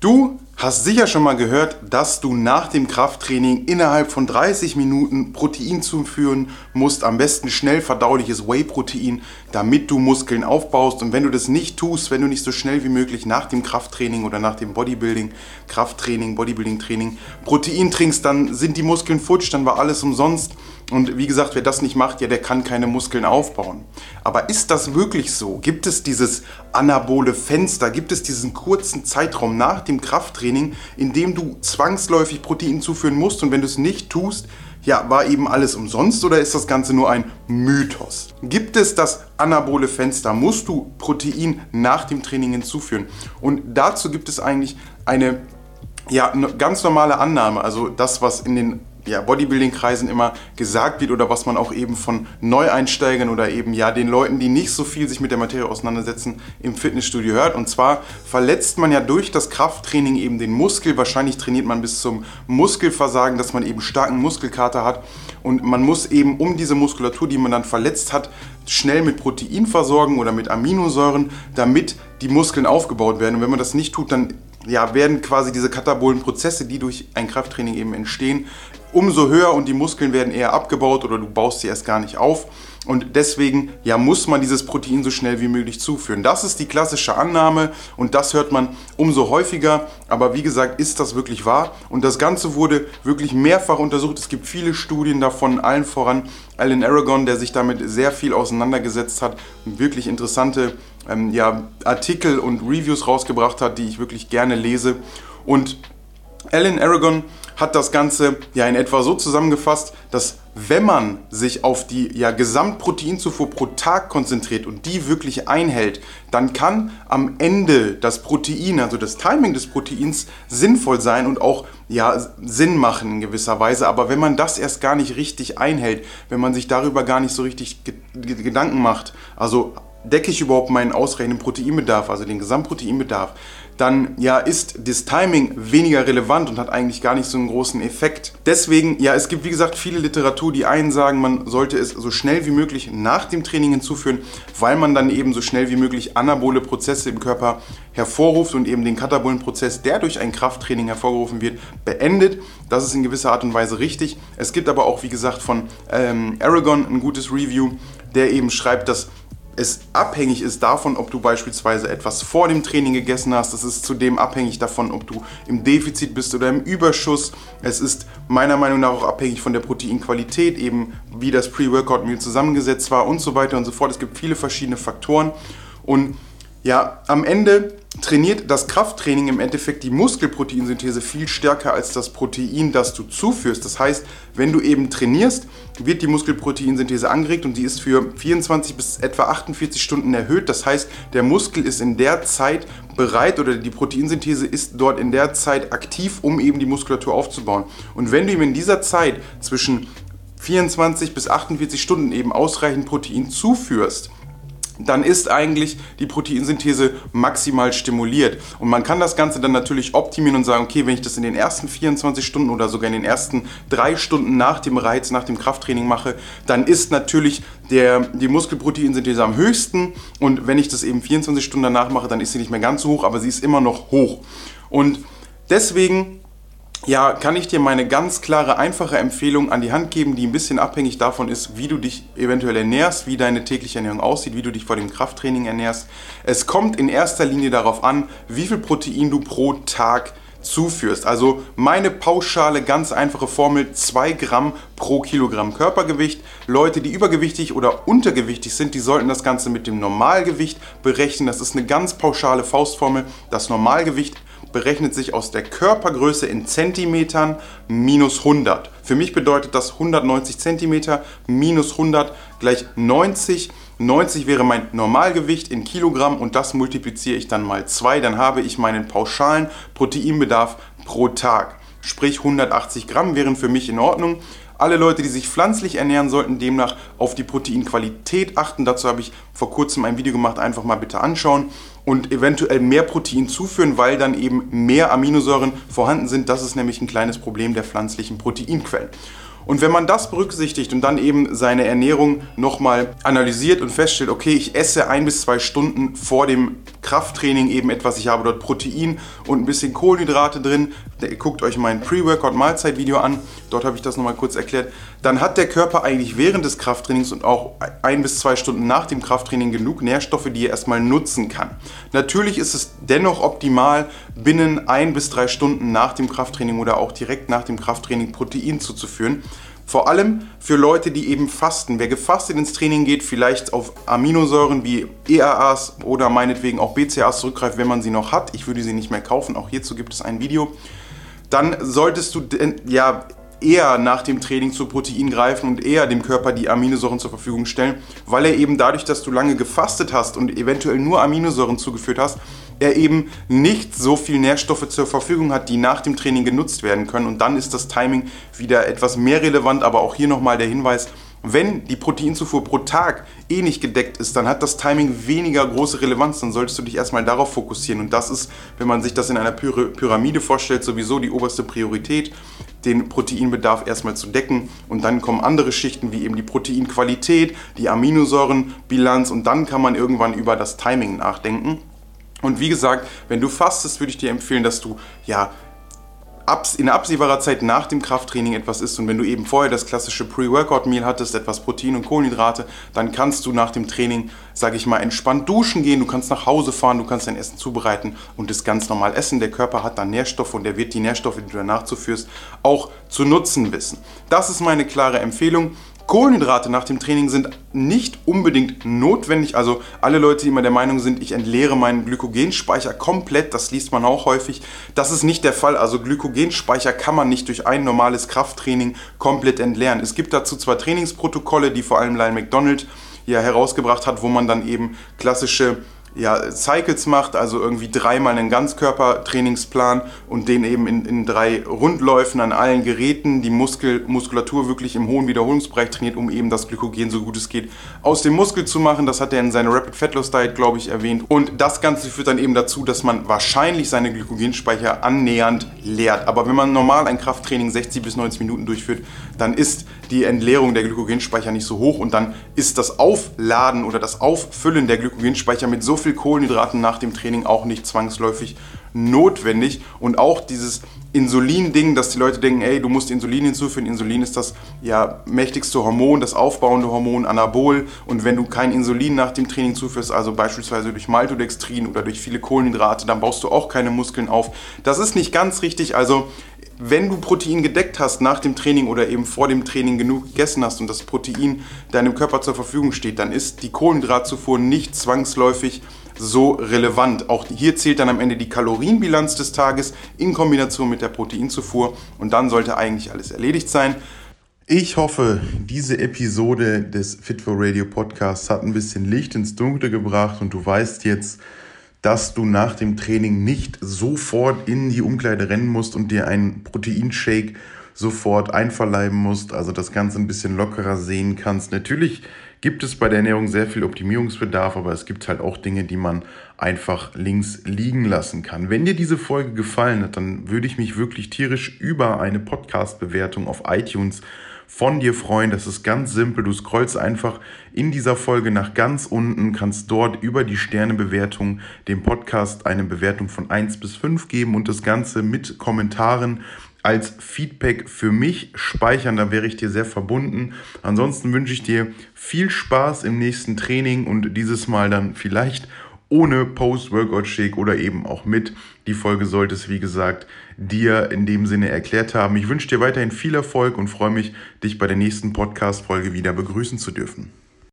Du hast sicher schon mal gehört, dass du nach dem Krafttraining innerhalb von 30 Minuten Protein zuführen musst, am besten schnell verdauliches Whey-Protein, damit du Muskeln aufbaust. Und wenn du das nicht tust, wenn du nicht so schnell wie möglich nach dem Krafttraining oder nach dem Bodybuilding, Krafttraining, Bodybuilding-Training Protein trinkst, dann sind die Muskeln futsch, dann war alles umsonst. Und wie gesagt, wer das nicht macht, ja, der kann keine Muskeln aufbauen. Aber ist das wirklich so? Gibt es dieses anabole Fenster? Gibt es diesen kurzen Zeitraum nach dem Krafttraining, in dem du zwangsläufig Protein zuführen musst? Und wenn du es nicht tust, ja, war eben alles umsonst oder ist das Ganze nur ein Mythos? Gibt es das anabole Fenster? Musst du Protein nach dem Training hinzuführen? Und dazu gibt es eigentlich eine ja, ganz normale Annahme, also das, was in den ja, Bodybuilding-Kreisen immer gesagt wird oder was man auch eben von Neueinsteigern oder eben ja den Leuten, die nicht so viel sich mit der Materie auseinandersetzen, im Fitnessstudio hört. Und zwar verletzt man ja durch das Krafttraining eben den Muskel. Wahrscheinlich trainiert man bis zum Muskelversagen, dass man eben starken Muskelkater hat. Und man muss eben um diese Muskulatur, die man dann verletzt hat, schnell mit Protein versorgen oder mit Aminosäuren, damit die Muskeln aufgebaut werden. Und wenn man das nicht tut, dann ja, werden quasi diese katabolen Prozesse, die durch ein Krafttraining eben entstehen, umso höher und die Muskeln werden eher abgebaut oder du baust sie erst gar nicht auf. Und deswegen ja, muss man dieses Protein so schnell wie möglich zuführen. Das ist die klassische Annahme und das hört man umso häufiger. Aber wie gesagt, ist das wirklich wahr? Und das Ganze wurde wirklich mehrfach untersucht. Es gibt viele Studien davon, allen voran Alan Aragon, der sich damit sehr viel auseinandergesetzt hat wirklich interessante ähm, ja, Artikel und Reviews rausgebracht hat, die ich wirklich gerne lese. Und Alan Aragon hat das Ganze ja in etwa so zusammengefasst, dass wenn man sich auf die ja, Gesamtproteinzufuhr pro Tag konzentriert und die wirklich einhält, dann kann am Ende das Protein, also das Timing des Proteins, sinnvoll sein und auch ja, Sinn machen in gewisser Weise. Aber wenn man das erst gar nicht richtig einhält, wenn man sich darüber gar nicht so richtig Gedanken macht, also decke ich überhaupt meinen ausreichenden Proteinbedarf, also den Gesamtproteinbedarf, dann ja ist das Timing weniger relevant und hat eigentlich gar nicht so einen großen Effekt. Deswegen, ja, es gibt wie gesagt viele Literatur, die einen sagen, man sollte es so schnell wie möglich nach dem Training hinzuführen, weil man dann eben so schnell wie möglich anabole Prozesse im Körper hervorruft und eben den katabolen Prozess, der durch ein Krafttraining hervorgerufen wird, beendet. Das ist in gewisser Art und Weise richtig. Es gibt aber auch, wie gesagt, von ähm, Aragon ein gutes Review, der eben schreibt, dass es abhängig ist davon, ob du beispielsweise etwas vor dem Training gegessen hast. Es ist zudem abhängig davon, ob du im Defizit bist oder im Überschuss. Es ist meiner Meinung nach auch abhängig von der Proteinqualität, eben wie das Pre-Workout-Meal zusammengesetzt war und so weiter und so fort. Es gibt viele verschiedene Faktoren und ja, am Ende trainiert das Krafttraining im Endeffekt die Muskelproteinsynthese viel stärker als das Protein, das du zuführst. Das heißt, wenn du eben trainierst, wird die Muskelproteinsynthese angeregt und die ist für 24 bis etwa 48 Stunden erhöht. Das heißt, der Muskel ist in der Zeit bereit oder die Proteinsynthese ist dort in der Zeit aktiv, um eben die Muskulatur aufzubauen. Und wenn du ihm in dieser Zeit zwischen 24 bis 48 Stunden eben ausreichend Protein zuführst, dann ist eigentlich die Proteinsynthese maximal stimuliert. Und man kann das Ganze dann natürlich optimieren und sagen, okay, wenn ich das in den ersten 24 Stunden oder sogar in den ersten drei Stunden nach dem Reiz, nach dem Krafttraining mache, dann ist natürlich der, die Muskelproteinsynthese am höchsten. Und wenn ich das eben 24 Stunden danach mache, dann ist sie nicht mehr ganz so hoch, aber sie ist immer noch hoch. Und deswegen ja, kann ich dir meine ganz klare, einfache Empfehlung an die Hand geben, die ein bisschen abhängig davon ist, wie du dich eventuell ernährst, wie deine tägliche Ernährung aussieht, wie du dich vor dem Krafttraining ernährst. Es kommt in erster Linie darauf an, wie viel Protein du pro Tag zuführst. Also meine pauschale, ganz einfache Formel, 2 Gramm pro Kilogramm Körpergewicht. Leute, die übergewichtig oder untergewichtig sind, die sollten das Ganze mit dem Normalgewicht berechnen. Das ist eine ganz pauschale Faustformel. Das Normalgewicht berechnet sich aus der Körpergröße in Zentimetern minus 100. Für mich bedeutet das 190 Zentimeter minus 100 gleich 90. 90 wäre mein Normalgewicht in Kilogramm und das multipliziere ich dann mal 2. Dann habe ich meinen pauschalen Proteinbedarf pro Tag. Sprich 180 Gramm wären für mich in Ordnung. Alle Leute, die sich pflanzlich ernähren, sollten demnach auf die Proteinqualität achten. Dazu habe ich vor kurzem ein Video gemacht, einfach mal bitte anschauen und eventuell mehr Protein zuführen, weil dann eben mehr Aminosäuren vorhanden sind. Das ist nämlich ein kleines Problem der pflanzlichen Proteinquellen. Und wenn man das berücksichtigt und dann eben seine Ernährung nochmal analysiert und feststellt, okay, ich esse ein bis zwei Stunden vor dem Krafttraining eben etwas, ich habe dort Protein und ein bisschen Kohlenhydrate drin, guckt euch mein Pre-Workout-Mahlzeit-Video an, dort habe ich das nochmal kurz erklärt, dann hat der Körper eigentlich während des Krafttrainings und auch ein bis zwei Stunden nach dem Krafttraining genug Nährstoffe, die er erstmal nutzen kann. Natürlich ist es dennoch optimal, binnen ein bis drei Stunden nach dem Krafttraining oder auch direkt nach dem Krafttraining Protein zuzuführen. Vor allem für Leute, die eben fasten. Wer gefastet ins Training geht, vielleicht auf Aminosäuren wie EAAs oder meinetwegen auch BCAAs zurückgreift, wenn man sie noch hat. Ich würde sie nicht mehr kaufen. Auch hierzu gibt es ein Video. Dann solltest du ja eher nach dem Training zu Protein greifen und eher dem Körper die Aminosäuren zur Verfügung stellen, weil er eben dadurch, dass du lange gefastet hast und eventuell nur Aminosäuren zugeführt hast, er eben nicht so viel Nährstoffe zur Verfügung hat, die nach dem Training genutzt werden können. Und dann ist das Timing wieder etwas mehr relevant. Aber auch hier nochmal der Hinweis, wenn die Proteinzufuhr pro Tag eh nicht gedeckt ist, dann hat das Timing weniger große Relevanz. Dann solltest du dich erstmal darauf fokussieren. Und das ist, wenn man sich das in einer Pyramide vorstellt, sowieso die oberste Priorität, den Proteinbedarf erstmal zu decken. Und dann kommen andere Schichten wie eben die Proteinqualität, die Aminosäurenbilanz und dann kann man irgendwann über das Timing nachdenken. Und wie gesagt, wenn du fastest, würde ich dir empfehlen, dass du ja in absehbarer Zeit nach dem Krafttraining etwas isst und wenn du eben vorher das klassische Pre-Workout-Meal hattest, etwas Protein und Kohlenhydrate, dann kannst du nach dem Training, sage ich mal, entspannt duschen gehen, du kannst nach Hause fahren, du kannst dein Essen zubereiten und es ganz normal essen. Der Körper hat dann Nährstoffe und er wird die Nährstoffe, die du danach zuführst, auch zu nutzen wissen. Das ist meine klare Empfehlung. Kohlenhydrate nach dem Training sind nicht unbedingt notwendig. Also alle Leute, die immer der Meinung sind, ich entleere meinen Glykogenspeicher komplett, das liest man auch häufig. Das ist nicht der Fall. Also Glykogenspeicher kann man nicht durch ein normales Krafttraining komplett entleeren. Es gibt dazu zwar Trainingsprotokolle, die vor allem Lyle McDonald ja herausgebracht hat, wo man dann eben klassische ja, Cycles macht, also irgendwie dreimal einen Ganzkörpertrainingsplan und den eben in, in drei Rundläufen an allen Geräten, die Muskel, Muskulatur wirklich im hohen Wiederholungsbereich trainiert, um eben das Glykogen so gut es geht aus dem Muskel zu machen. Das hat er in seiner Rapid Fat Loss Diet, glaube ich, erwähnt. Und das Ganze führt dann eben dazu, dass man wahrscheinlich seine Glykogenspeicher annähernd leert. Aber wenn man normal ein Krafttraining 60 bis 90 Minuten durchführt, dann ist die Entleerung der Glykogenspeicher nicht so hoch und dann ist das Aufladen oder das Auffüllen der Glykogenspeicher mit so viel Kohlenhydraten nach dem Training auch nicht zwangsläufig notwendig. Und auch dieses Insulin-Ding, dass die Leute denken, ey, du musst Insulin hinzufügen. Insulin ist das ja mächtigste Hormon, das aufbauende Hormon, Anabol. Und wenn du kein Insulin nach dem Training zuführst, also beispielsweise durch Maltodextrin oder durch viele Kohlenhydrate, dann baust du auch keine Muskeln auf. Das ist nicht ganz richtig. Also wenn du Protein gedeckt hast nach dem Training oder eben vor dem Training genug gegessen hast und das Protein deinem Körper zur Verfügung steht, dann ist die Kohlenhydratzufuhr nicht zwangsläufig so relevant. Auch hier zählt dann am Ende die Kalorienbilanz des Tages in Kombination mit der Proteinzufuhr und dann sollte eigentlich alles erledigt sein. Ich hoffe, diese Episode des Fit for Radio Podcasts hat ein bisschen Licht ins Dunkle gebracht und du weißt jetzt, dass du nach dem Training nicht sofort in die Umkleide rennen musst und dir einen Proteinshake sofort einverleiben musst, also das Ganze ein bisschen lockerer sehen kannst. Natürlich gibt es bei der Ernährung sehr viel Optimierungsbedarf, aber es gibt halt auch Dinge, die man einfach links liegen lassen kann. Wenn dir diese Folge gefallen hat, dann würde ich mich wirklich tierisch über eine Podcast-Bewertung auf iTunes von dir freuen. Das ist ganz simpel. Du scrollst einfach in dieser Folge nach ganz unten, kannst dort über die Sternebewertung dem Podcast eine Bewertung von 1 bis 5 geben und das Ganze mit Kommentaren als Feedback für mich speichern. Da wäre ich dir sehr verbunden. Ansonsten wünsche ich dir viel Spaß im nächsten Training und dieses Mal dann vielleicht ohne Post-Workout-Shake oder eben auch mit. Die Folge sollte es, wie gesagt, dir in dem Sinne erklärt haben. Ich wünsche dir weiterhin viel Erfolg und freue mich, dich bei der nächsten Podcast-Folge wieder begrüßen zu dürfen.